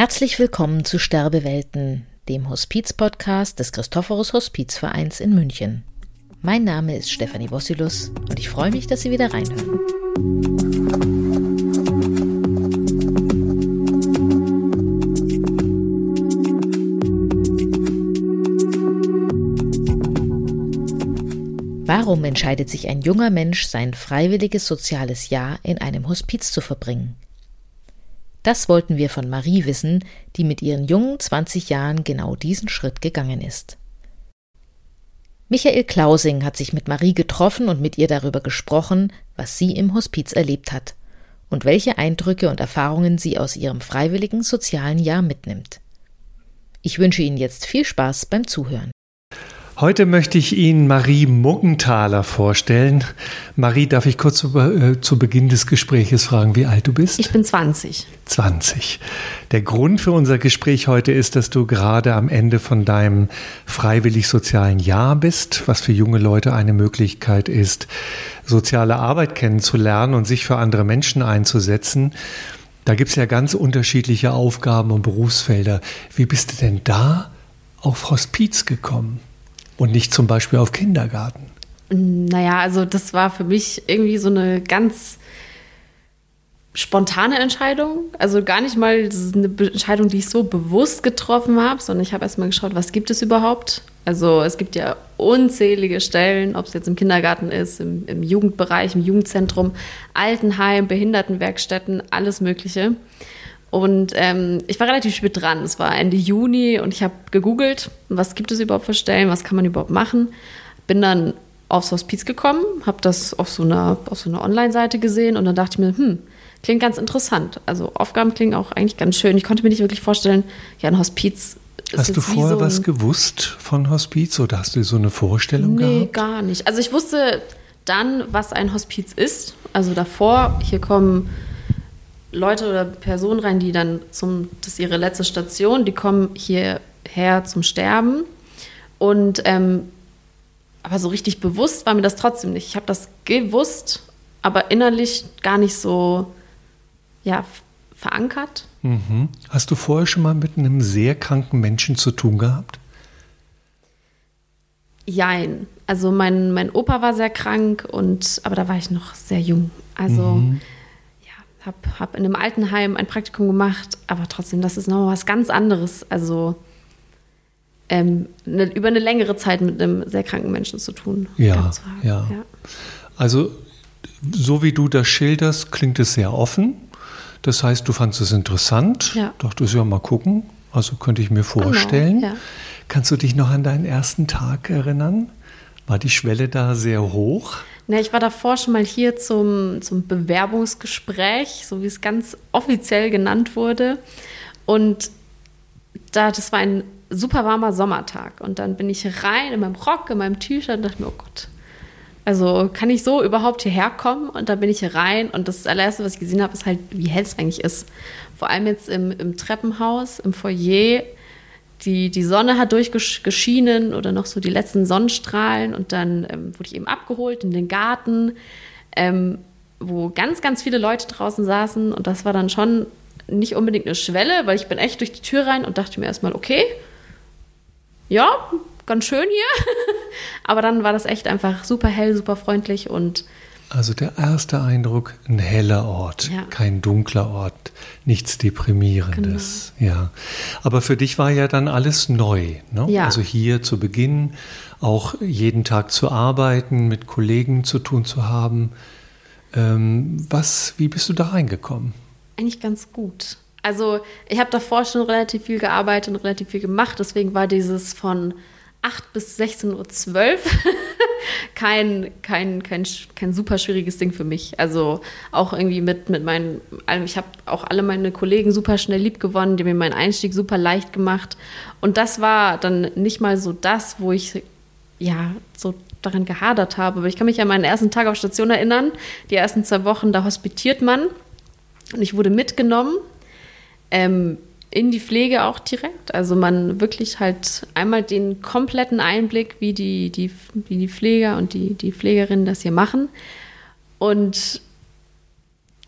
Herzlich willkommen zu Sterbewelten, dem Hospiz-Podcast des Christophorus Hospizvereins in München. Mein Name ist Stefanie Wossilus und ich freue mich, dass Sie wieder reinhören. Warum entscheidet sich ein junger Mensch, sein freiwilliges soziales Jahr in einem Hospiz zu verbringen? Das wollten wir von Marie wissen, die mit ihren jungen 20 Jahren genau diesen Schritt gegangen ist. Michael Klausing hat sich mit Marie getroffen und mit ihr darüber gesprochen, was sie im Hospiz erlebt hat und welche Eindrücke und Erfahrungen sie aus ihrem freiwilligen sozialen Jahr mitnimmt. Ich wünsche Ihnen jetzt viel Spaß beim Zuhören. Heute möchte ich Ihnen Marie Muggenthaler vorstellen. Marie, darf ich kurz zu, äh, zu, Beginn des Gespräches fragen, wie alt du bist? Ich bin 20. 20. Der Grund für unser Gespräch heute ist, dass du gerade am Ende von deinem freiwillig sozialen Jahr bist, was für junge Leute eine Möglichkeit ist, soziale Arbeit kennenzulernen und sich für andere Menschen einzusetzen. Da gibt es ja ganz unterschiedliche Aufgaben und Berufsfelder. Wie bist du denn da auf Hospiz gekommen? Und nicht zum Beispiel auf Kindergarten? Naja, also das war für mich irgendwie so eine ganz spontane Entscheidung. Also gar nicht mal eine Entscheidung, die ich so bewusst getroffen habe, sondern ich habe erstmal geschaut, was gibt es überhaupt? Also es gibt ja unzählige Stellen, ob es jetzt im Kindergarten ist, im, im Jugendbereich, im Jugendzentrum, Altenheim, Behindertenwerkstätten, alles Mögliche. Und ähm, ich war relativ spät dran. Es war Ende Juni und ich habe gegoogelt, was gibt es überhaupt für Stellen, was kann man überhaupt machen. Bin dann aufs Hospiz gekommen, habe das auf so einer, auf so einer Online-Seite gesehen und dann dachte ich mir, hm, klingt ganz interessant. Also Aufgaben klingen auch eigentlich ganz schön. Ich konnte mir nicht wirklich vorstellen, ja, ein Hospiz Hast du vorher so was gewusst von Hospiz oder hast du so eine Vorstellung nee, gehabt? Nee, gar nicht. Also ich wusste dann, was ein Hospiz ist. Also davor, hier kommen Leute oder Personen rein, die dann zum, das ist ihre letzte Station, die kommen hierher zum Sterben. Und ähm, aber so richtig bewusst war mir das trotzdem nicht. Ich habe das gewusst, aber innerlich gar nicht so ja, verankert. Mhm. Hast du vorher schon mal mit einem sehr kranken Menschen zu tun gehabt? Jein. Also mein, mein Opa war sehr krank und aber da war ich noch sehr jung. Also mhm habe hab in einem Altenheim ein Praktikum gemacht, aber trotzdem, das ist noch was ganz anderes. Also ähm, ne, über eine längere Zeit mit einem sehr kranken Menschen zu tun. Ja, ja, ja. Also so wie du das schilderst, klingt es sehr offen. Das heißt, du fandest es interessant. Ja. Dachtest ja mal gucken. Also könnte ich mir genau, vorstellen. Genau, ja. Kannst du dich noch an deinen ersten Tag erinnern? War die Schwelle da sehr hoch? Na, ich war davor schon mal hier zum, zum Bewerbungsgespräch, so wie es ganz offiziell genannt wurde. Und da, das war ein super warmer Sommertag. Und dann bin ich rein in meinem Rock, in meinem T-Shirt und dachte mir, oh Gott, also kann ich so überhaupt hierher kommen? Und dann bin ich hier rein und das allererste, was ich gesehen habe, ist halt, wie hell es eigentlich ist. Vor allem jetzt im, im Treppenhaus, im Foyer die, die Sonne hat durchgeschienen oder noch so die letzten Sonnenstrahlen und dann ähm, wurde ich eben abgeholt in den Garten, ähm, wo ganz, ganz viele Leute draußen saßen und das war dann schon nicht unbedingt eine Schwelle, weil ich bin echt durch die Tür rein und dachte mir erstmal, okay, ja, ganz schön hier. Aber dann war das echt einfach super hell, super freundlich und also der erste Eindruck, ein heller Ort, ja. kein dunkler Ort, nichts Deprimierendes. Genau. Ja. Aber für dich war ja dann alles neu. Ne? Ja. Also hier zu Beginn auch jeden Tag zu arbeiten, mit Kollegen zu tun zu haben. Ähm, was, wie bist du da reingekommen? Eigentlich ganz gut. Also ich habe davor schon relativ viel gearbeitet und relativ viel gemacht. Deswegen war dieses von 8 bis 16.12 Uhr kein, kein, kein, kein super schwieriges Ding für mich. Also auch irgendwie mit, mit meinen, ich habe auch alle meine Kollegen super schnell lieb gewonnen, die mir meinen Einstieg super leicht gemacht. Und das war dann nicht mal so das, wo ich ja so daran gehadert habe. Aber ich kann mich an meinen ersten Tag auf Station erinnern. Die ersten zwei Wochen, da hospitiert man. Und ich wurde mitgenommen. Ähm, in die Pflege auch direkt. Also man wirklich halt einmal den kompletten Einblick, wie die, die, wie die Pfleger und die, die Pflegerinnen das hier machen. Und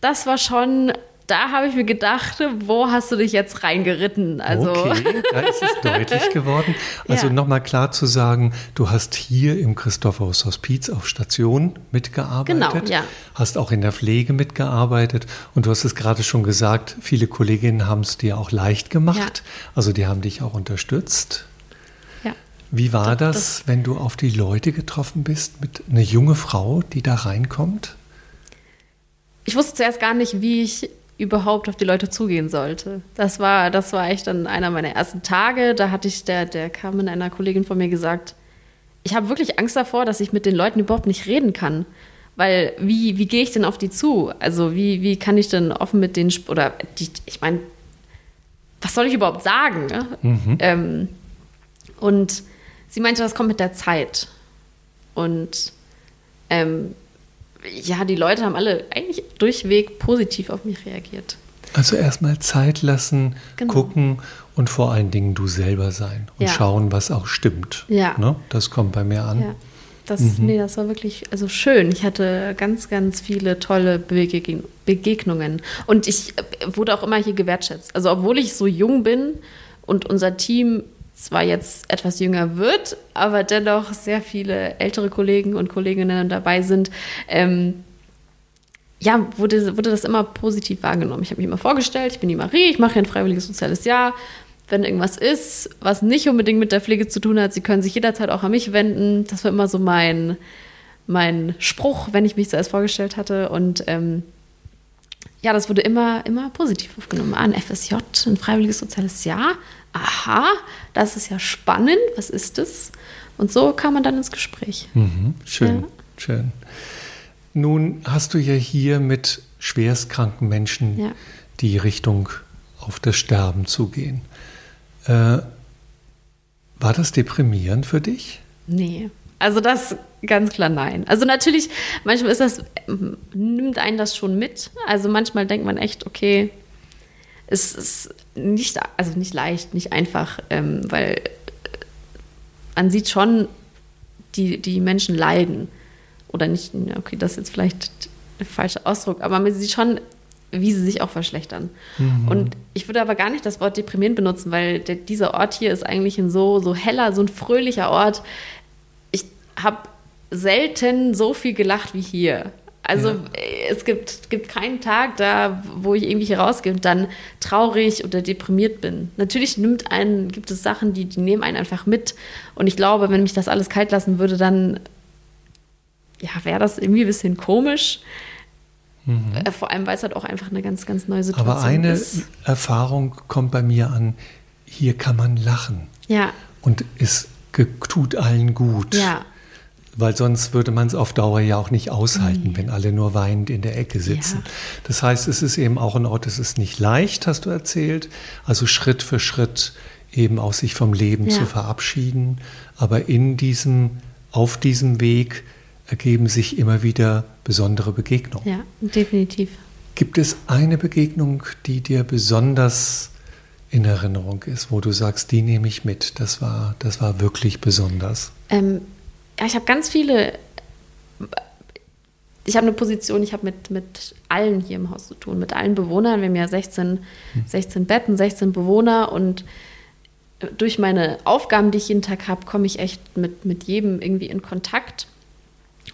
das war schon, da habe ich mir gedacht, wo hast du dich jetzt reingeritten? Also okay, da ist es deutlich geworden. Also ja. nochmal klar zu sagen, du hast hier im Christophorus Hospiz auf Station mitgearbeitet, genau, ja. hast auch in der Pflege mitgearbeitet und du hast es gerade schon gesagt, viele Kolleginnen haben es dir auch leicht gemacht. Ja. Also die haben dich auch unterstützt. Wie war das, das, wenn du auf die Leute getroffen bist mit einer junge Frau, die da reinkommt? Ich wusste zuerst gar nicht, wie ich überhaupt auf die Leute zugehen sollte. Das war, das war echt dann einer meiner ersten Tage. Da hatte ich, der, der kam in einer Kollegin von mir gesagt, ich habe wirklich Angst davor, dass ich mit den Leuten überhaupt nicht reden kann. Weil wie, wie gehe ich denn auf die zu? Also wie, wie kann ich denn offen mit denen, oder die, ich meine, was soll ich überhaupt sagen? Ne? Mhm. Ähm, und sie meinte, das kommt mit der Zeit. Und ähm, ja, die Leute haben alle eigentlich durchweg positiv auf mich reagiert. Also erstmal Zeit lassen, genau. gucken und vor allen Dingen du selber sein und ja. schauen, was auch stimmt. Ja. Ne? Das kommt bei mir an. Ja. Das, mhm. Nee, das war wirklich also schön. Ich hatte ganz, ganz viele tolle Begegnungen. Und ich äh, wurde auch immer hier gewertschätzt. Also obwohl ich so jung bin und unser Team zwar jetzt etwas jünger wird, aber dennoch sehr viele ältere Kollegen und Kolleginnen dabei sind, ähm, ja, wurde, wurde das immer positiv wahrgenommen. Ich habe mich immer vorgestellt, ich bin die Marie, ich mache hier ein freiwilliges soziales Jahr. Wenn irgendwas ist, was nicht unbedingt mit der Pflege zu tun hat, Sie können sich jederzeit auch an mich wenden. Das war immer so mein, mein Spruch, wenn ich mich zuerst vorgestellt hatte. Und ähm, ja, das wurde immer, immer positiv aufgenommen. Ah, ein FSJ, ein freiwilliges soziales Jahr aha, das ist ja spannend, was ist das? Und so kam man dann ins Gespräch. Mhm, schön, ja. schön. Nun hast du ja hier mit schwerstkranken Menschen ja. die Richtung auf das Sterben zugehen. Äh, war das deprimierend für dich? Nee. Also das ganz klar nein. Also natürlich, manchmal ist das, nimmt einen das schon mit. Also manchmal denkt man echt, okay, es ist nicht, also nicht leicht, nicht einfach, ähm, weil man sieht schon, die, die Menschen leiden. Oder nicht, okay, das ist jetzt vielleicht der falsche Ausdruck, aber man sieht schon, wie sie sich auch verschlechtern. Mhm. Und ich würde aber gar nicht das Wort deprimierend benutzen, weil der, dieser Ort hier ist eigentlich ein so, so heller, so ein fröhlicher Ort. Ich habe selten so viel gelacht wie hier. Also ja. es gibt, gibt keinen Tag da, wo ich irgendwie hier rausgehe und dann traurig oder deprimiert bin. Natürlich nimmt einen, gibt es Sachen, die, die nehmen einen einfach mit. Und ich glaube, wenn mich das alles kalt lassen würde, dann ja, wäre das irgendwie ein bisschen komisch. Mhm. Äh, vor allem, weil es halt auch einfach eine ganz, ganz neue Situation ist. Aber eine ist. Erfahrung kommt bei mir an, hier kann man lachen. Ja. Und es tut allen gut. Ja. Weil sonst würde man es auf Dauer ja auch nicht aushalten, mhm. wenn alle nur weinend in der Ecke sitzen. Ja. Das heißt, es ist eben auch ein Ort, es ist nicht leicht, hast du erzählt. Also Schritt für Schritt eben auch sich vom Leben ja. zu verabschieden. Aber in diesem, auf diesem Weg ergeben sich immer wieder besondere Begegnungen. Ja, definitiv. Gibt es eine Begegnung, die dir besonders in Erinnerung ist, wo du sagst, die nehme ich mit, das war, das war wirklich besonders? Ähm, ja, ich habe ganz viele. Ich habe eine Position, ich habe mit, mit allen hier im Haus zu tun, mit allen Bewohnern. Wir haben ja 16, 16 hm. Betten, 16 Bewohner und durch meine Aufgaben, die ich jeden Tag habe, komme ich echt mit, mit jedem irgendwie in Kontakt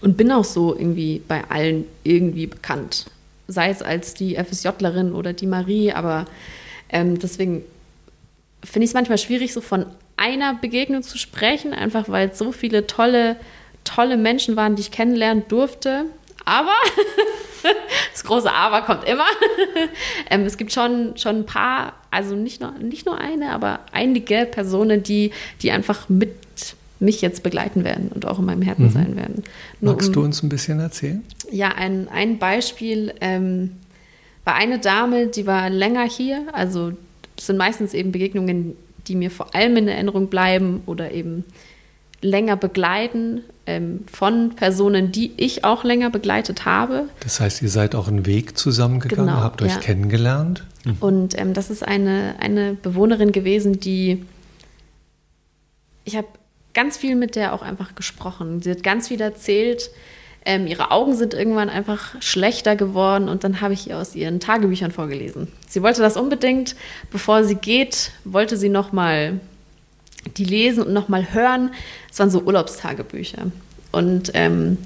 und bin auch so irgendwie bei allen irgendwie bekannt. Sei es als die FSJlerin oder die Marie, aber ähm, deswegen finde ich es manchmal schwierig, so von einer Begegnung zu sprechen, einfach weil es so viele tolle, tolle Menschen waren, die ich kennenlernen durfte. Aber, das große Aber kommt immer. ähm, es gibt schon, schon ein paar, also nicht nur, nicht nur eine, aber einige Personen, die, die einfach mit mich jetzt begleiten werden und auch in meinem Herzen mhm. sein werden. Nur Magst um, du uns ein bisschen erzählen? Ja, ein, ein Beispiel ähm, war eine Dame, die war länger hier. Also sind meistens eben Begegnungen, die mir vor allem in Erinnerung bleiben oder eben länger begleiten ähm, von Personen, die ich auch länger begleitet habe. Das heißt, ihr seid auch einen Weg zusammengegangen, genau, habt euch ja. kennengelernt. Mhm. Und ähm, das ist eine, eine Bewohnerin gewesen, die ich habe ganz viel mit der auch einfach gesprochen. Sie hat ganz viel erzählt, Ähm, ihre Augen sind irgendwann einfach schlechter geworden und dann habe ich ihr aus ihren Tagebüchern vorgelesen. Sie wollte das unbedingt, bevor sie geht, wollte sie noch mal die lesen und noch mal hören. Es waren so Urlaubstagebücher und ähm,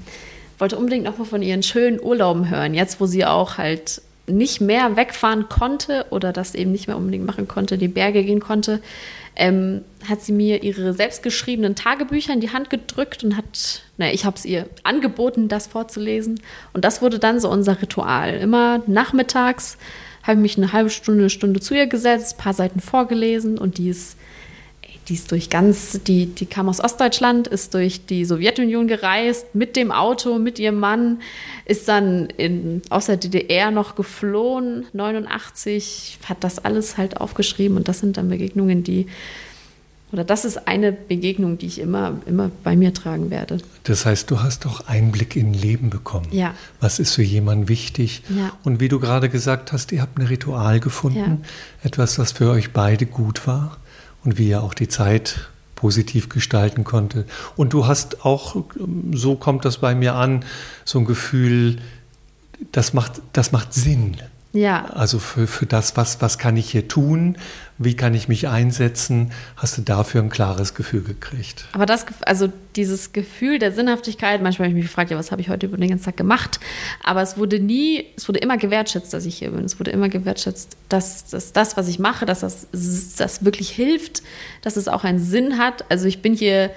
wollte unbedingt noch mal von ihren schönen Urlauben hören. Jetzt, wo sie auch halt nicht mehr wegfahren konnte oder das eben nicht mehr unbedingt machen konnte, die Berge gehen konnte, ähm, hat sie mir ihre selbstgeschriebenen Tagebücher in die Hand gedrückt und hat, naja, ich habe es ihr angeboten, das vorzulesen. Und das wurde dann so unser Ritual. Immer nachmittags habe ich mich eine halbe Stunde, eine Stunde zu ihr gesetzt, ein paar Seiten vorgelesen und die ist die ist durch ganz, die, die kam aus Ostdeutschland, ist durch die Sowjetunion gereist, mit dem Auto, mit ihrem Mann, ist dann in, aus der DDR noch geflohen, 89, hat das alles halt aufgeschrieben und das sind dann Begegnungen, die, oder das ist eine Begegnung, die ich immer, immer bei mir tragen werde. Das heißt, du hast auch Einblick in Leben bekommen. Ja. Was ist für jemanden wichtig? Ja. Und wie du gerade gesagt hast, ihr habt ein Ritual gefunden, Ja. etwas, was für euch beide gut war und wie ihr auch die Zeit positiv gestalten konnte. Und du hast auch, so kommt das bei mir an, so ein Gefühl, das macht, das macht Sinn. Ja, Also für, für das, was, was kann ich hier tun, wie kann ich mich einsetzen, hast du dafür ein klares Gefühl gekriegt. aber das, also dieses Gefühl der Sinnhaftigkeit, manchmal habe ich mich gefragt, ja, was habe ich heute über den ganzen Tag gemacht? Aber es wurde nie, es wurde immer gewertschätzt, dass ich hier bin. Es wurde immer gewertschätzt, dass, dass das, was ich mache, dass das, das wirklich hilft, dass es auch einen Sinn hat. Also ich bin hier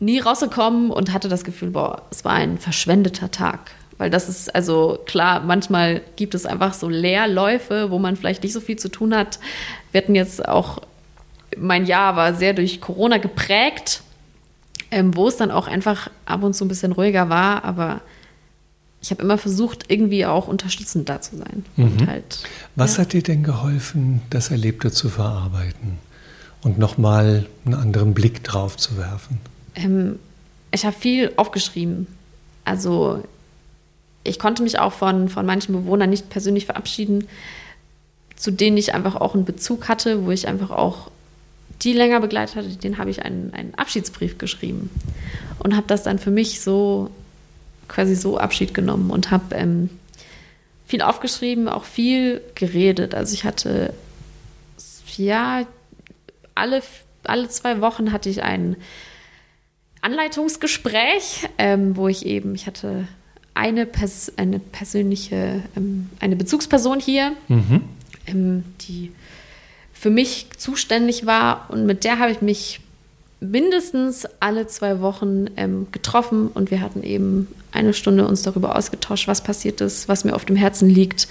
nie rausgekommen und hatte das Gefühl, boah, es war ein verschwendeter Tag. Weil das ist, also klar, manchmal gibt es einfach so Leerläufe, wo man vielleicht nicht so viel zu tun hat. Wir hatten jetzt auch, mein Jahr war sehr durch Corona geprägt, ähm, wo es dann auch einfach ab und zu ein bisschen ruhiger war, aber ich habe immer versucht, irgendwie auch unterstützend da zu sein. Und halt, Was ja. hat dir denn geholfen, das Erlebte zu verarbeiten und nochmal einen anderen Blick drauf zu werfen? Ähm, ich habe viel aufgeschrieben. Also ich konnte mich auch von, von manchen Bewohnern nicht persönlich verabschieden, zu denen ich einfach auch einen Bezug hatte, wo ich einfach auch die länger begleitet hatte, den habe ich einen, einen Abschiedsbrief geschrieben und habe das dann für mich so quasi so Abschied genommen und habe ähm, viel aufgeschrieben, auch viel geredet. Also ich hatte ja alle, alle zwei Wochen hatte ich ein Anleitungsgespräch, ähm, wo ich eben, ich hatte eine, Pers eine persönliche, ähm, eine Bezugsperson hier, ähm, die für mich zuständig war. Und mit der habe ich mich mindestens alle zwei Wochen ähm, getroffen. Und wir hatten eben eine Stunde uns darüber ausgetauscht, was passiert ist, was mir auf dem Herzen liegt.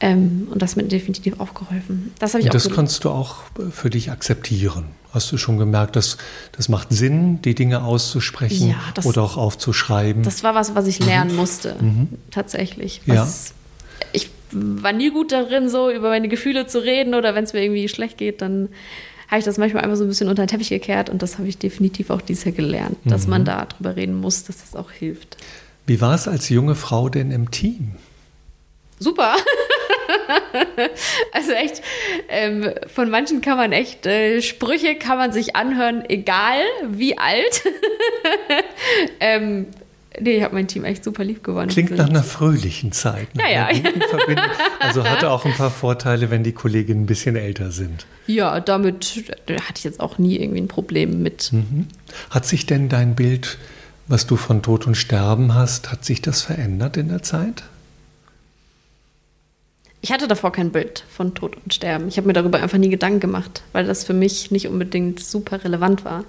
Ähm, und das hat mir definitiv auch geholfen. Das habe ich Und auch das gel- konntest du auch für dich akzeptieren. Hast du schon gemerkt, dass das macht Sinn, die Dinge auszusprechen Ja, das- oder auch aufzuschreiben? Das war was, was ich lernen musste, tatsächlich. Ja. Was, Ich war nie gut darin, so über meine Gefühle zu reden oder wenn es mir irgendwie schlecht geht, dann habe ich das manchmal einfach so ein bisschen unter den Teppich gekehrt und das habe ich definitiv auch dieses Jahr gelernt, dass man da drüber reden muss, dass das auch hilft. Wie war es als junge Frau denn im Team? Super. also echt, ähm, von manchen kann man echt, äh, Sprüche kann man sich anhören, egal wie alt. ähm, nee, ich habe mein Team echt super lieb gewonnen. Klingt Sind- nach einer fröhlichen Zeit. nach Ja, ja. Also hatte auch ein paar Vorteile, wenn die Kolleginnen ein bisschen älter sind. Ja, damit da hatte ich jetzt auch nie irgendwie ein Problem mit. Hat sich denn dein Bild, was du von Tod und Sterben hast, hat sich das verändert in der Zeit? Ich hatte davor kein Bild von Tod und Sterben. Ich habe mir darüber einfach nie Gedanken gemacht, weil das für mich nicht unbedingt super relevant war.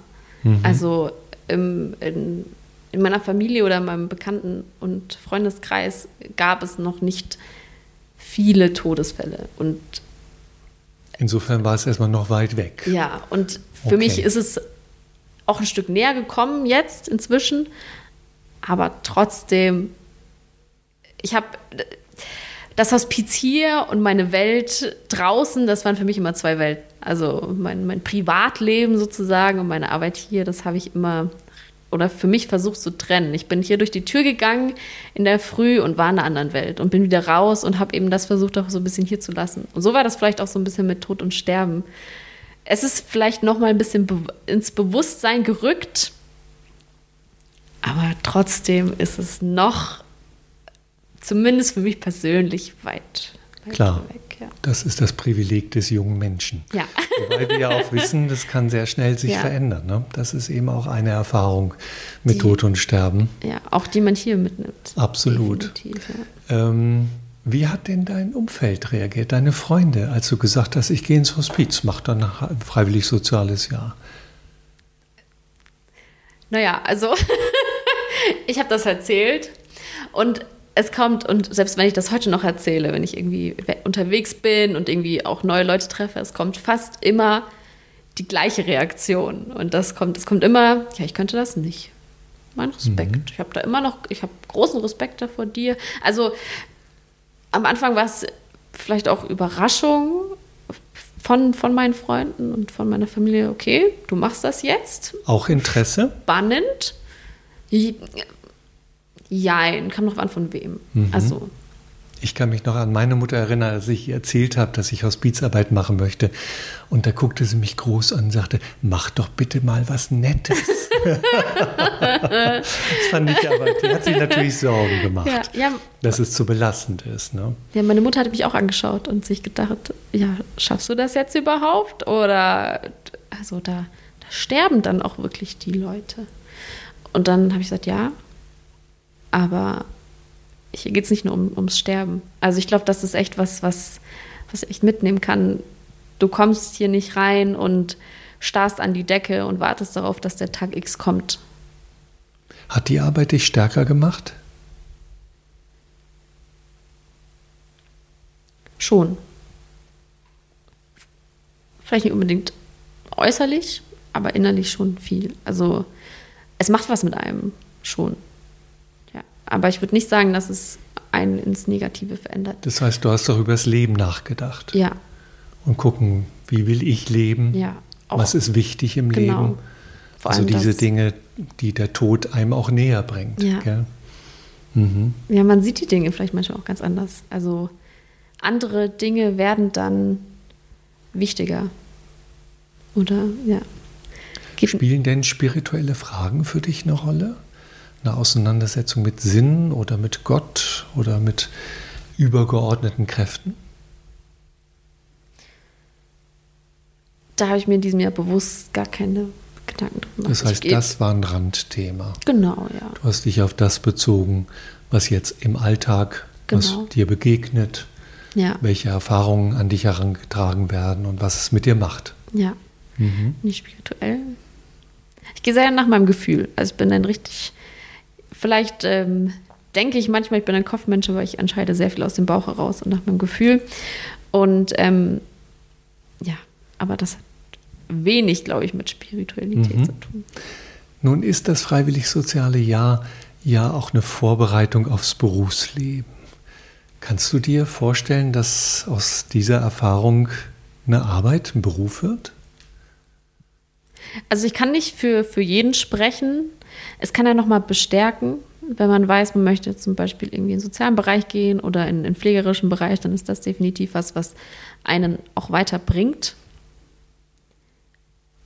Also im, in, in meiner Familie oder in meinem Bekannten- und Freundeskreis gab es noch nicht viele Todesfälle. Und Insofern war es erstmal noch weit weg. ja, und für Okay. mich ist es auch ein Stück näher gekommen jetzt inzwischen. Aber trotzdem, ich habe das Hospiz hier und meine Welt draußen, das waren für mich immer zwei Welten. Also mein, mein Privatleben sozusagen und meine Arbeit hier, das habe ich immer oder für mich versucht zu trennen. Ich bin hier durch die Tür gegangen in der Früh und war in einer anderen Welt und bin wieder raus und habe eben das versucht auch so ein bisschen hier zu lassen. Und so war das vielleicht auch so ein bisschen mit Tod und Sterben. Es ist vielleicht noch mal ein bisschen be ins Bewusstsein gerückt, Aber trotzdem ist es noch, zumindest für mich persönlich, weit, weit Klar. weg. Ja. Das ist das Privileg des jungen Menschen. Ja. Wobei wir ja auch wissen, das kann sehr schnell sich Ja. verändern. Ne? Das ist eben auch eine Erfahrung mit Die- Tod und Sterben. ja, auch die man hier mitnimmt. Absolut. Ja. Ähm, wie hat denn dein Umfeld reagiert, deine Freunde, als du gesagt hast, ich gehe ins Hospiz, mach dann ein freiwillig soziales Jahr? Naja, also ich habe das erzählt und es kommt, und selbst wenn ich das heute noch erzähle, wenn ich irgendwie we- unterwegs bin und irgendwie auch neue Leute treffe, es kommt fast immer die gleiche Reaktion. Und das kommt, es kommt immer, ja, ich könnte das nicht. Mein Respekt. Ich habe da immer noch, ich habe großen Respekt davor dir. Also am Anfang war es vielleicht auch Überraschung von, von meinen Freunden und von meiner Familie, okay, du machst das jetzt, Auch Interesse? spannend. Jein, kam noch an von wem. Also, Ich kann mich noch an meine Mutter erinnern, als ich ihr erzählt habe, dass ich Hospizarbeit machen möchte. Und da guckte sie mich groß an und sagte, mach doch bitte mal was Nettes. das fand ich aber, die hat sich natürlich Sorgen gemacht, ja, ja, dass es zu belastend ist. Ne? ja, meine Mutter hat mich auch angeschaut und sich gedacht, ja, schaffst du das jetzt überhaupt? Oder, also da, da sterben dann auch wirklich die Leute. Und dann habe ich gesagt, ja, aber hier geht es nicht nur um, ums Sterben. Also ich glaube, das ist echt was, was, was ich echt mitnehmen kann. Du kommst hier nicht rein und starrst an die Decke und wartest darauf, dass der Tag X kommt. Hat die Arbeit dich stärker gemacht? Schon. Vielleicht nicht unbedingt äußerlich, aber innerlich schon viel. Also es macht was mit einem schon. Aber ich würde nicht sagen, dass es einen ins Negative verändert. Das heißt, du hast doch über das Leben nachgedacht Ja, und gucken, wie will ich leben? ja. Auch, Was ist wichtig im Genau. Leben? vor Also diese Dinge, die der Tod einem auch näher bringt. Ja. Mhm. Ja, man sieht die Dinge vielleicht manchmal auch ganz anders. Also andere Dinge werden dann wichtiger. Oder ja. Spielen denn spirituelle Fragen für dich eine Rolle? Eine Auseinandersetzung mit Sinn oder mit Gott oder mit übergeordneten Kräften? da habe ich mir in diesem Jahr bewusst gar keine Gedanken drüber gemacht. Das heißt, das war ein Randthema. Genau, ja. Du hast dich auf das bezogen, was jetzt im Alltag, Genau. was dir begegnet, Ja, welche Erfahrungen an dich herangetragen werden und was es mit dir macht. ja. Mhm. Nicht spirituell. Ich gehe sehr nach meinem Gefühl. Also ich bin ein richtig, vielleicht ähm, denke ich manchmal, ich bin ein Kopfmensch, aber ich entscheide sehr viel aus dem Bauch heraus und nach meinem Gefühl. Und ähm, ja, aber das hat wenig, glaube ich, mit Spiritualität Mhm. zu tun. Nun ist das freiwillig-soziale Jahr ja auch eine Vorbereitung aufs Berufsleben. Kannst du dir vorstellen, dass aus dieser Erfahrung eine Arbeit, ein Beruf wird? Also ich kann nicht für, für jeden sprechen. Es kann ja nochmal bestärken, wenn man weiß, man möchte zum Beispiel irgendwie in den sozialen Bereich gehen oder in den pflegerischen Bereich, dann ist das definitiv was, was einen auch weiterbringt.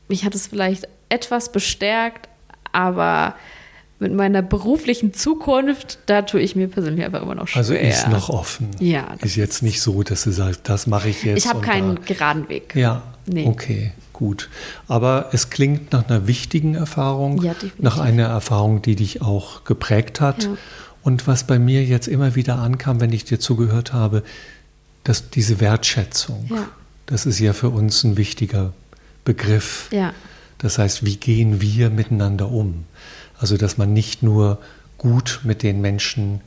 Mich hat es vielleicht etwas bestärkt, aber mit meiner beruflichen Zukunft, da tue ich mir persönlich einfach immer noch schwer. Also ist noch offen. Ja, Ist jetzt nicht so, dass du sagst, das mache ich jetzt. Ich habe keinen da- geraden Weg. Ja, Nee. okay, gut. Aber es klingt nach einer wichtigen Erfahrung, Ja, nach einer Erfahrung, die dich auch geprägt hat. Ja. Und was bei mir jetzt immer wieder ankam, wenn ich dir zugehört habe, dass diese Wertschätzung, Ja. das ist ja für uns ein wichtiger Begriff. Das heißt, wie gehen wir miteinander um? Also, dass man nicht nur gut mit den Menschen,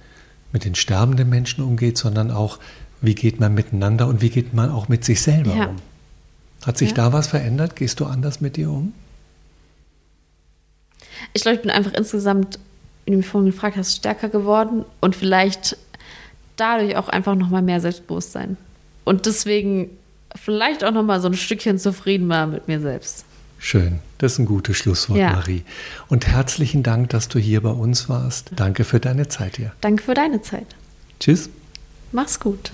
mit den sterbenden Menschen umgeht, sondern auch, wie geht man miteinander und wie geht man auch mit sich selber um? Hat sich Ja. da was verändert? Gehst du anders mit dir um? Ich glaube, ich bin einfach insgesamt, wie du mich vorhin gefragt hast, stärker geworden und vielleicht dadurch auch einfach nochmal mehr Selbstbewusstsein. Und deswegen vielleicht auch nochmal so ein Stückchen zufriedener mit mir selbst. Schön, das ist ein gutes Schlusswort, Ja. Marie. Und herzlichen Dank, dass du hier bei uns warst. Danke für deine Zeit hier. Danke für deine Zeit. Tschüss. Mach's gut.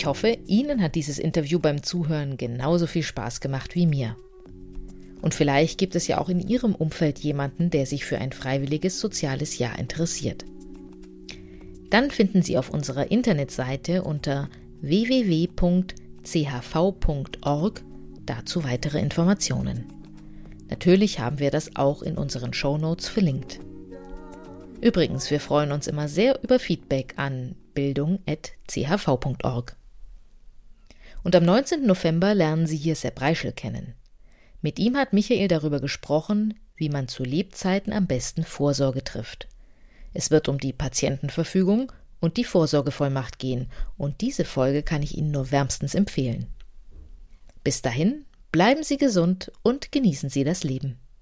Ich hoffe, Ihnen hat dieses Interview beim Zuhören genauso viel Spaß gemacht wie mir. Und vielleicht gibt es ja auch in Ihrem Umfeld jemanden, der sich für ein freiwilliges soziales Jahr interessiert. Dann finden Sie auf unserer Internetseite unter www.chv.org dazu weitere Informationen. Natürlich haben wir das auch in unseren Show Notes verlinkt. Übrigens, wir freuen uns immer sehr über Feedback an bildung.chv.org. Und am 19. November lernen Sie hier Sepp Reichel kennen. Mit ihm hat Michael darüber gesprochen, wie man zu Lebzeiten am besten Vorsorge trifft. Es wird um die Patientenverfügung und die Vorsorgevollmacht gehen, und diese Folge kann ich Ihnen nur wärmstens empfehlen. Bis dahin, bleiben Sie gesund und genießen Sie das Leben.